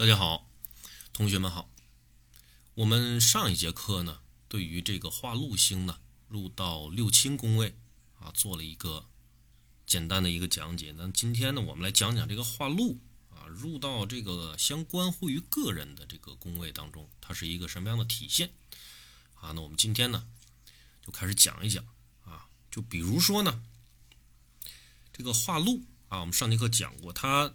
大家好，同学们好。我们上一节课呢，对于这个化禄星呢入到六亲宫位啊，做了一个简单的一个讲解。那今天呢，我们来讲讲这个化禄啊入到这个相关乎于个人的这个宫位当中，它是一个什么样的体现啊？那我们今天呢，就开始讲一讲啊，就比如说呢，这个化禄啊，我们上节课讲过它。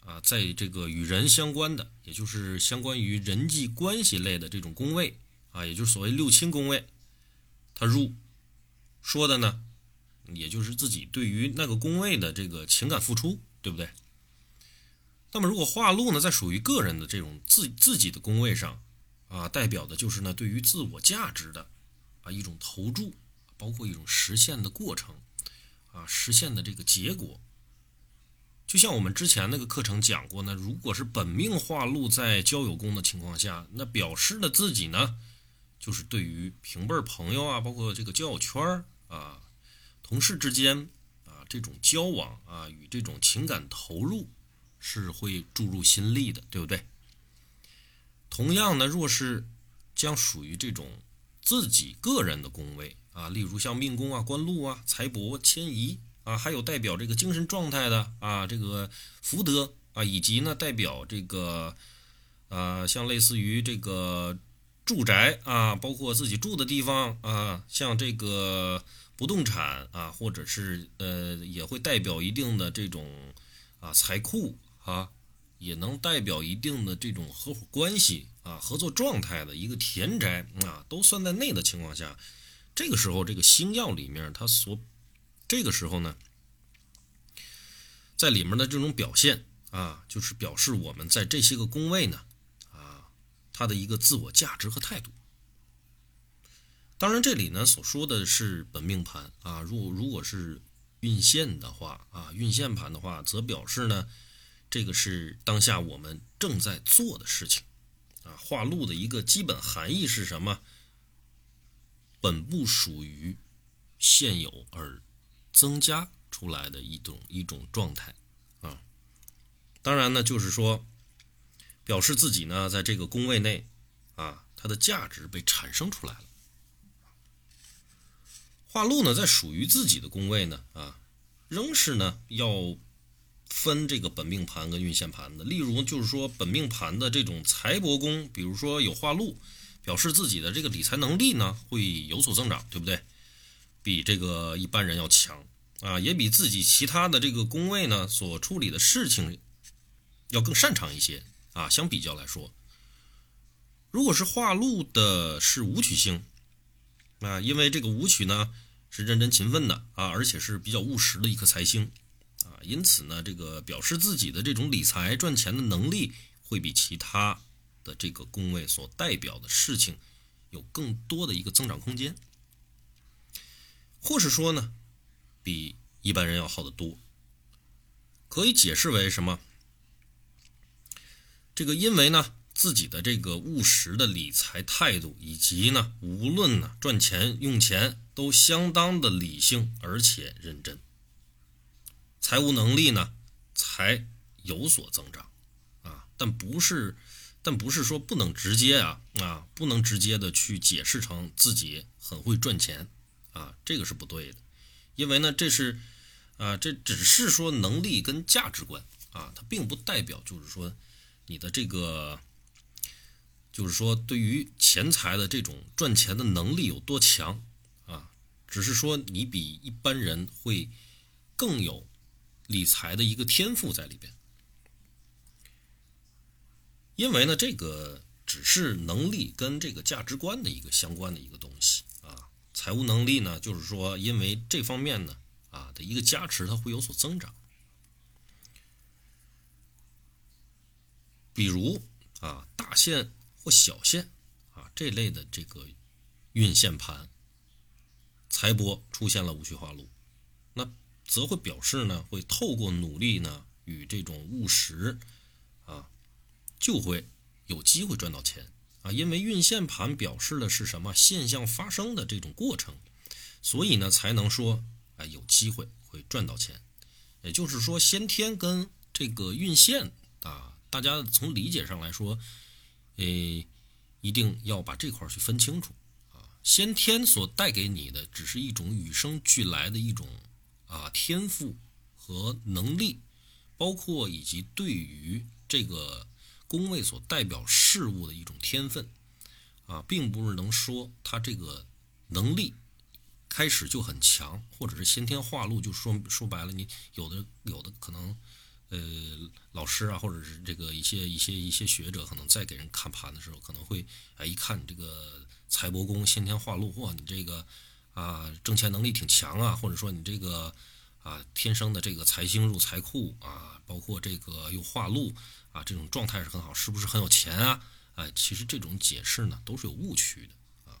啊，在这个与人相关的，也就是相关于人际关系类的这种宫位啊，也就是所谓六亲宫位，他入说的呢，也就是自己对于那个宫位的这个情感付出，对不对？那么如果化禄呢，在属于个人的这种自自己的宫位上啊，代表的就是呢，对于自我价值的啊一种投注，包括一种实现的过程啊，实现的这个结果。就像我们之前那个课程讲过呢，如果是本命化禄在交友宫的情况下，那表示的自己呢，就是对于平辈朋友啊，包括这个交友圈啊、同事之间啊这种交往啊，与这种情感投入是会注入心力的，对不对？同样呢，若是将属于这种自己个人的宫位啊，例如像命宫啊、官禄啊、财帛迁移。啊，还有代表这个精神状态的啊，这个福德啊，以及呢代表这个，呃，像类似于这个住宅啊，包括自己住的地方啊，像这个不动产啊，或者是呃，也会代表一定的这种啊财库啊，也能代表一定的这种合伙关系啊，合作状态的一个田宅啊，都算在内的情况下，这个时候这个星耀里面它所。这个时候呢，在里面的这种表现啊，就是表示我们在这些个宫位呢，啊，它的一个自我价值和态度。当然，这里呢所说的是本命盘啊，如果如果是运线的话啊，运线盘的话，则表示呢，这个是当下我们正在做的事情啊。化禄的一个基本含义是什么？本不属于现有而。增加出来的一种一种状态啊，当然呢，就是说，表示自己呢在这个宫位内啊，它的价值被产生出来了。化禄呢，在属于自己的宫位呢啊，仍是呢要分这个本命盘跟运线盘的。例如，就是说本命盘的这种财帛宫，比如说有化禄，表示自己的这个理财能力呢会有所增长，对不对？比这个一般人要强啊，也比自己其他的这个宫位呢所处理的事情要更擅长一些啊。相比较来说，如果是化禄的是武曲星啊，因为这个武曲呢是认真勤奋的啊，而且是比较务实的一颗财星啊，因此呢，这个表示自己的这种理财赚钱的能力会比其他的这个宫位所代表的事情有更多的一个增长空间。或是说呢，比一般人要好得多，可以解释为什么？这个因为呢，自己的这个务实的理财态度，以及呢，无论呢赚钱用钱都相当的理性而且认真，财务能力呢才有所增长啊，但不是，但不是说不能直接啊啊，不能直接的去解释成自己很会赚钱。啊，这个是不对的，因为呢，这是，啊，这只是说能力跟价值观啊，它并不代表就是说你的这个，就是说对于钱财的这种赚钱的能力有多强啊，只是说你比一般人会更有理财的一个天赋在里边，因为呢，这个只是能力跟这个价值观的一个相关的一个东西。财务能力呢，就是说，因为这方面呢，啊的一个加持，它会有所增长。比如啊，大线或小线啊这类的这个运线盘，财帛出现了无序化禄，那则会表示呢，会透过努力呢与这种务实啊，就会有机会赚到钱。啊，因为运线盘表示的是什么现象发生的这种过程，所以呢才能说啊有机会会赚到钱。也就是说，先天跟这个运线啊大家从理解上来说，诶，一定要把这块去分清楚啊。先天所带给你的，只是一种与生俱来的一种啊天赋和能力，包括以及对于这个宫位所代表事物的一种天分啊，并不是能说他这个能力。开始就很强，或者是先天化禄，就说说白了，你有的有的可能，呃，老师啊，或者是这个一些一些一些学者，可能在给人看盘的时候，可能会哎一看你这个财帛宫先天化禄，哇，你这个啊挣钱能力挺强啊，或者说你这个啊天生的这个财星入财库啊，包括这个又化禄啊，这种状态是很好，是不是很有钱啊？哎，其实这种解释呢都是有误区的啊。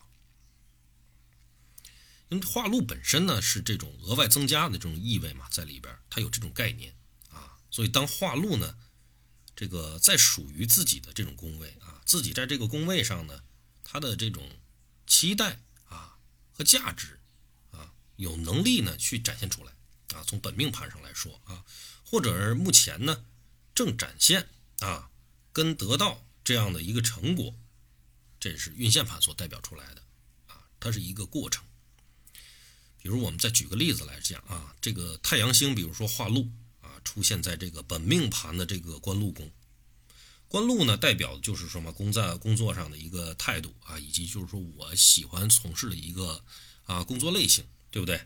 因为化禄本身呢是这种额外增加的这种意味嘛，在里边它有这种概念啊，所以当化禄呢，这个在属于自己的这种宫位啊，自己在这个宫位上呢，他的这种期待啊和价值啊，有能力呢去展现出来啊，从本命盘上来说啊，或者是目前呢正展现啊，跟得到这样的一个成果，这是运线盘所代表出来的啊，它是一个过程。比如我们再举个例子来讲啊，这个太阳星，比如说化禄啊，出现在这个本命盘的这个官禄宫，官禄呢代表的就是什么工在工作上的一个态度啊，以及就是说我喜欢从事的一个啊工作类型，对不对？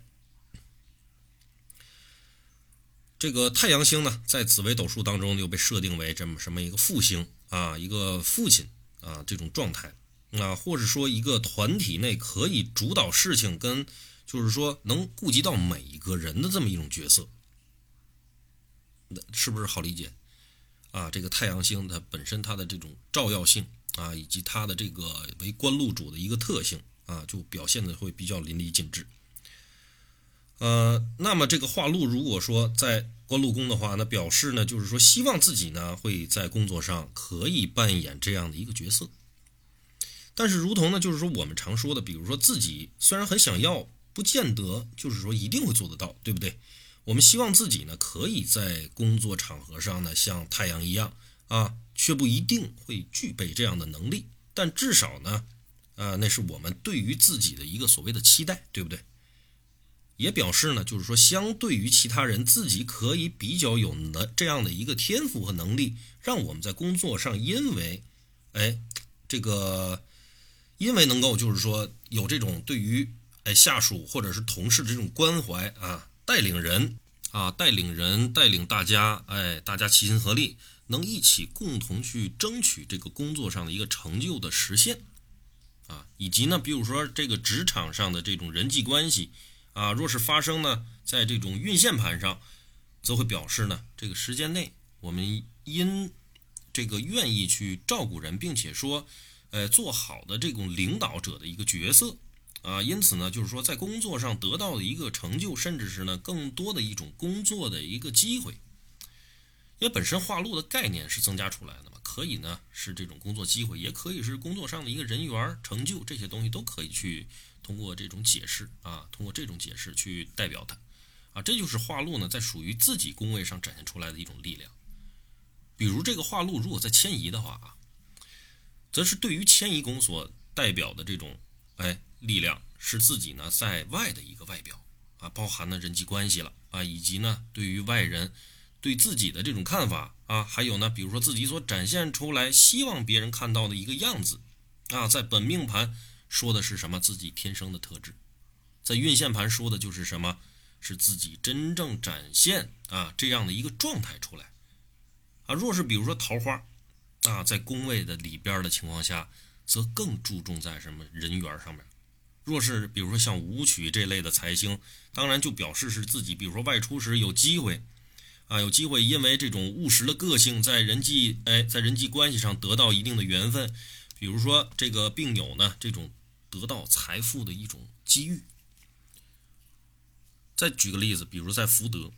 这个太阳星呢，在紫微斗数当中就被设定为这么什么一个父星啊，一个父亲啊这种状态啊，或者说一个团体内可以主导事情跟。就是说，能顾及到每一个人的这么一种角色，那是不是好理解啊？这个太阳星它本身它的这种照耀性啊，以及它的这个为官禄主的一个特性啊，就表现的会比较淋漓尽致。呃，那么这个化禄如果说在官禄宫的话，那表示呢，就是说希望自己呢会在工作上可以扮演这样的一个角色。但是，如同呢，就是说我们常说的，比如说自己虽然很想要。不见得就是说一定会做得到，对不对？我们希望自己呢，可以在工作场合上呢，像太阳一样啊，却不一定会具备这样的能力。但至少呢，啊，那是我们对于自己的一个所谓的期待，对不对？也表示呢，就是说，相对于其他人，自己可以比较有能这样的一个天赋和能力，让我们在工作上，因为，哎，这个，因为能够就是说有这种对于。哎，下属或者是同事这种关怀啊，带领人啊，带领人，带领大家，哎，大家齐心合力，能一起共同去争取这个工作上的一个成就的实现啊，以及呢，比如说这个职场上的这种人际关系啊，若是发生呢，在这种运线盘上，则会表示呢，这个时间内我们因这个愿意去照顾人，并且说，呃，做好的这种领导者的一个角色。啊，因此呢，就是说，在工作上得到的一个成就，甚至是呢，更多的一种工作的一个机会，因为本身化禄的概念是增加出来的嘛，可以呢是这种工作机会，也可以是工作上的一个人缘成就，这些东西都可以去通过这种解释啊，通过这种解释去代表它，啊，这就是化禄呢在属于自己宫位上展现出来的一种力量。比如这个化禄如果在迁移的话啊，则是对于迁移宫所代表的这种，哎。力量是自己呢在外的一个外表啊，包含了人际关系了啊，以及呢对于外人对自己的这种看法啊，还有呢比如说自己所展现出来希望别人看到的一个样子啊，在本命盘说的是什么？自己天生的特质，在运线盘说的就是什么？是自己真正展现啊这样的一个状态出来啊。若是比如说桃花啊，在宫位的里边的情况下，则更注重在什么人缘上面。若是比如说像武曲这类的财星，当然就表示是自己，比如说外出时有机会，啊，有机会因为这种务实的个性，在人际哎，在人际关系上得到一定的缘分，比如说这个病友呢这种得到财富的一种机遇。再举个例子，比如在福德，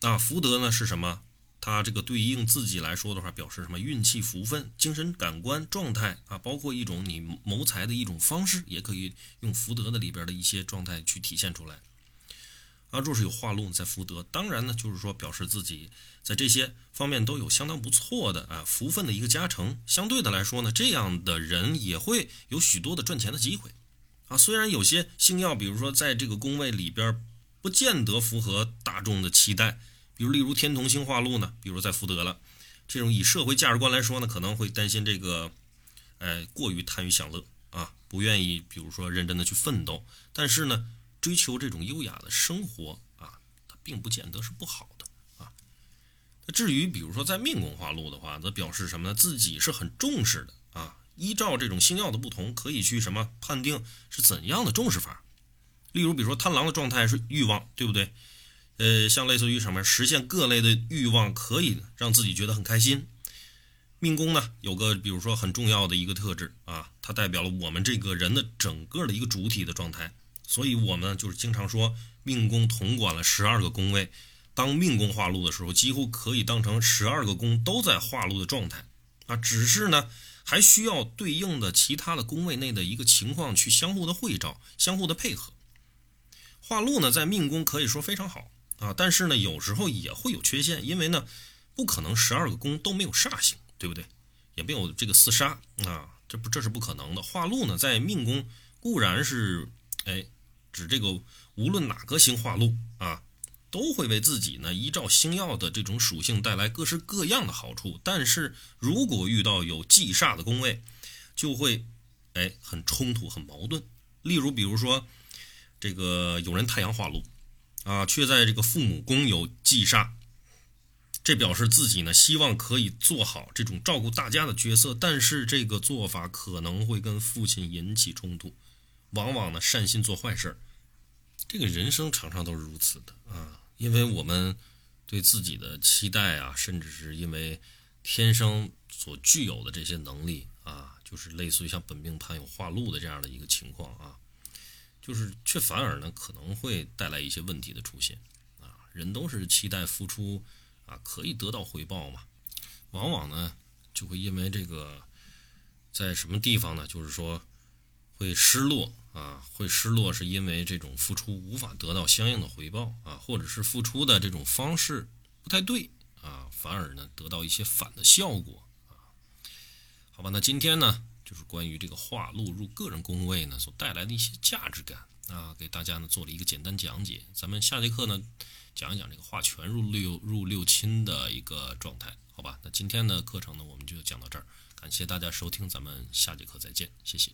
啊，福德呢是什么？它这个对应自己来说的话，表示什么运气、福分、精神感官状态啊，包括一种你谋财的一种方式，也可以用福德的里边的一些状态去体现出来。啊，若是有化禄在福德，当然呢，就是说表示自己在这些方面都有相当不错的啊福分的一个加成。相对的来说呢，这样的人也会有许多的赚钱的机会啊。虽然有些星耀，比如说在这个宫位里边不见得符合大众的期待，比如例如天同星化禄呢，比如在福德了，这种以社会价值观来说呢，可能会担心这个，哎，过于贪于享乐啊，不愿意比如说认真的去奋斗，但是呢。追求这种优雅的生活啊，它并不见得是不好的啊。那至于比如说在命宫化禄的话，则表示什么呢？自己是很重视的啊。依照这种星耀的不同，可以去什么判定是怎样的重视法？例如，比如说贪狼的状态是欲望，对不对？呃，像类似于什么实现各类的欲望，可以让自己觉得很开心。命宫呢，有个比如说很重要的一个特质啊，它代表了我们这个人的整个的一个主体的状态。所以，我们就是经常说，命宫统管了十二个宫位。当命宫化禄的时候，几乎可以当成十二个宫都在化禄的状态啊。只是呢，还需要对应的其他的宫位内的一个情况去相互的会照、相互的配合。化禄呢，在命宫可以说非常好啊，但是呢，有时候也会有缺陷，因为呢，不可能十二个宫都没有煞星，对不对？也没有这个四杀啊，这不这是不可能的。化禄呢，在命宫固然是哎。指这个无论哪个星化禄啊，都会为自己呢依照星耀的这种属性带来各式各样的好处。但是如果遇到有忌煞的宫位，就会哎很冲突、很矛盾。例如，比如说这个有人太阳化禄啊，却在这个父母宫有忌煞，这表示自己呢希望可以做好这种照顾大家的角色，但是这个做法可能会跟父亲引起冲突。往往呢，善心做坏事这个人生常常都是如此的啊。因为我们对自己的期待啊，甚至是因为天生所具有的这些能力啊，就是类似于像本命盘有化禄的这样的一个情况啊，就是却反而呢可能会带来一些问题的出现啊。人都是期待付出啊，可以得到回报嘛，往往呢就会因为这个在什么地方呢，就是说会失落。啊，会失落是因为这种付出无法得到相应的回报啊，或者是付出的这种方式不太对啊，反而呢得到一些反的效果啊。好吧，那今天呢就是关于这个化禄入个人宫位呢所带来的一些价值感啊，给大家呢做了一个简单讲解。咱们下节课呢讲一讲这个化权入六入六亲的一个状态，好吧？那今天的课程呢我们就讲到这儿，感谢大家收听，咱们下节课再见，谢谢。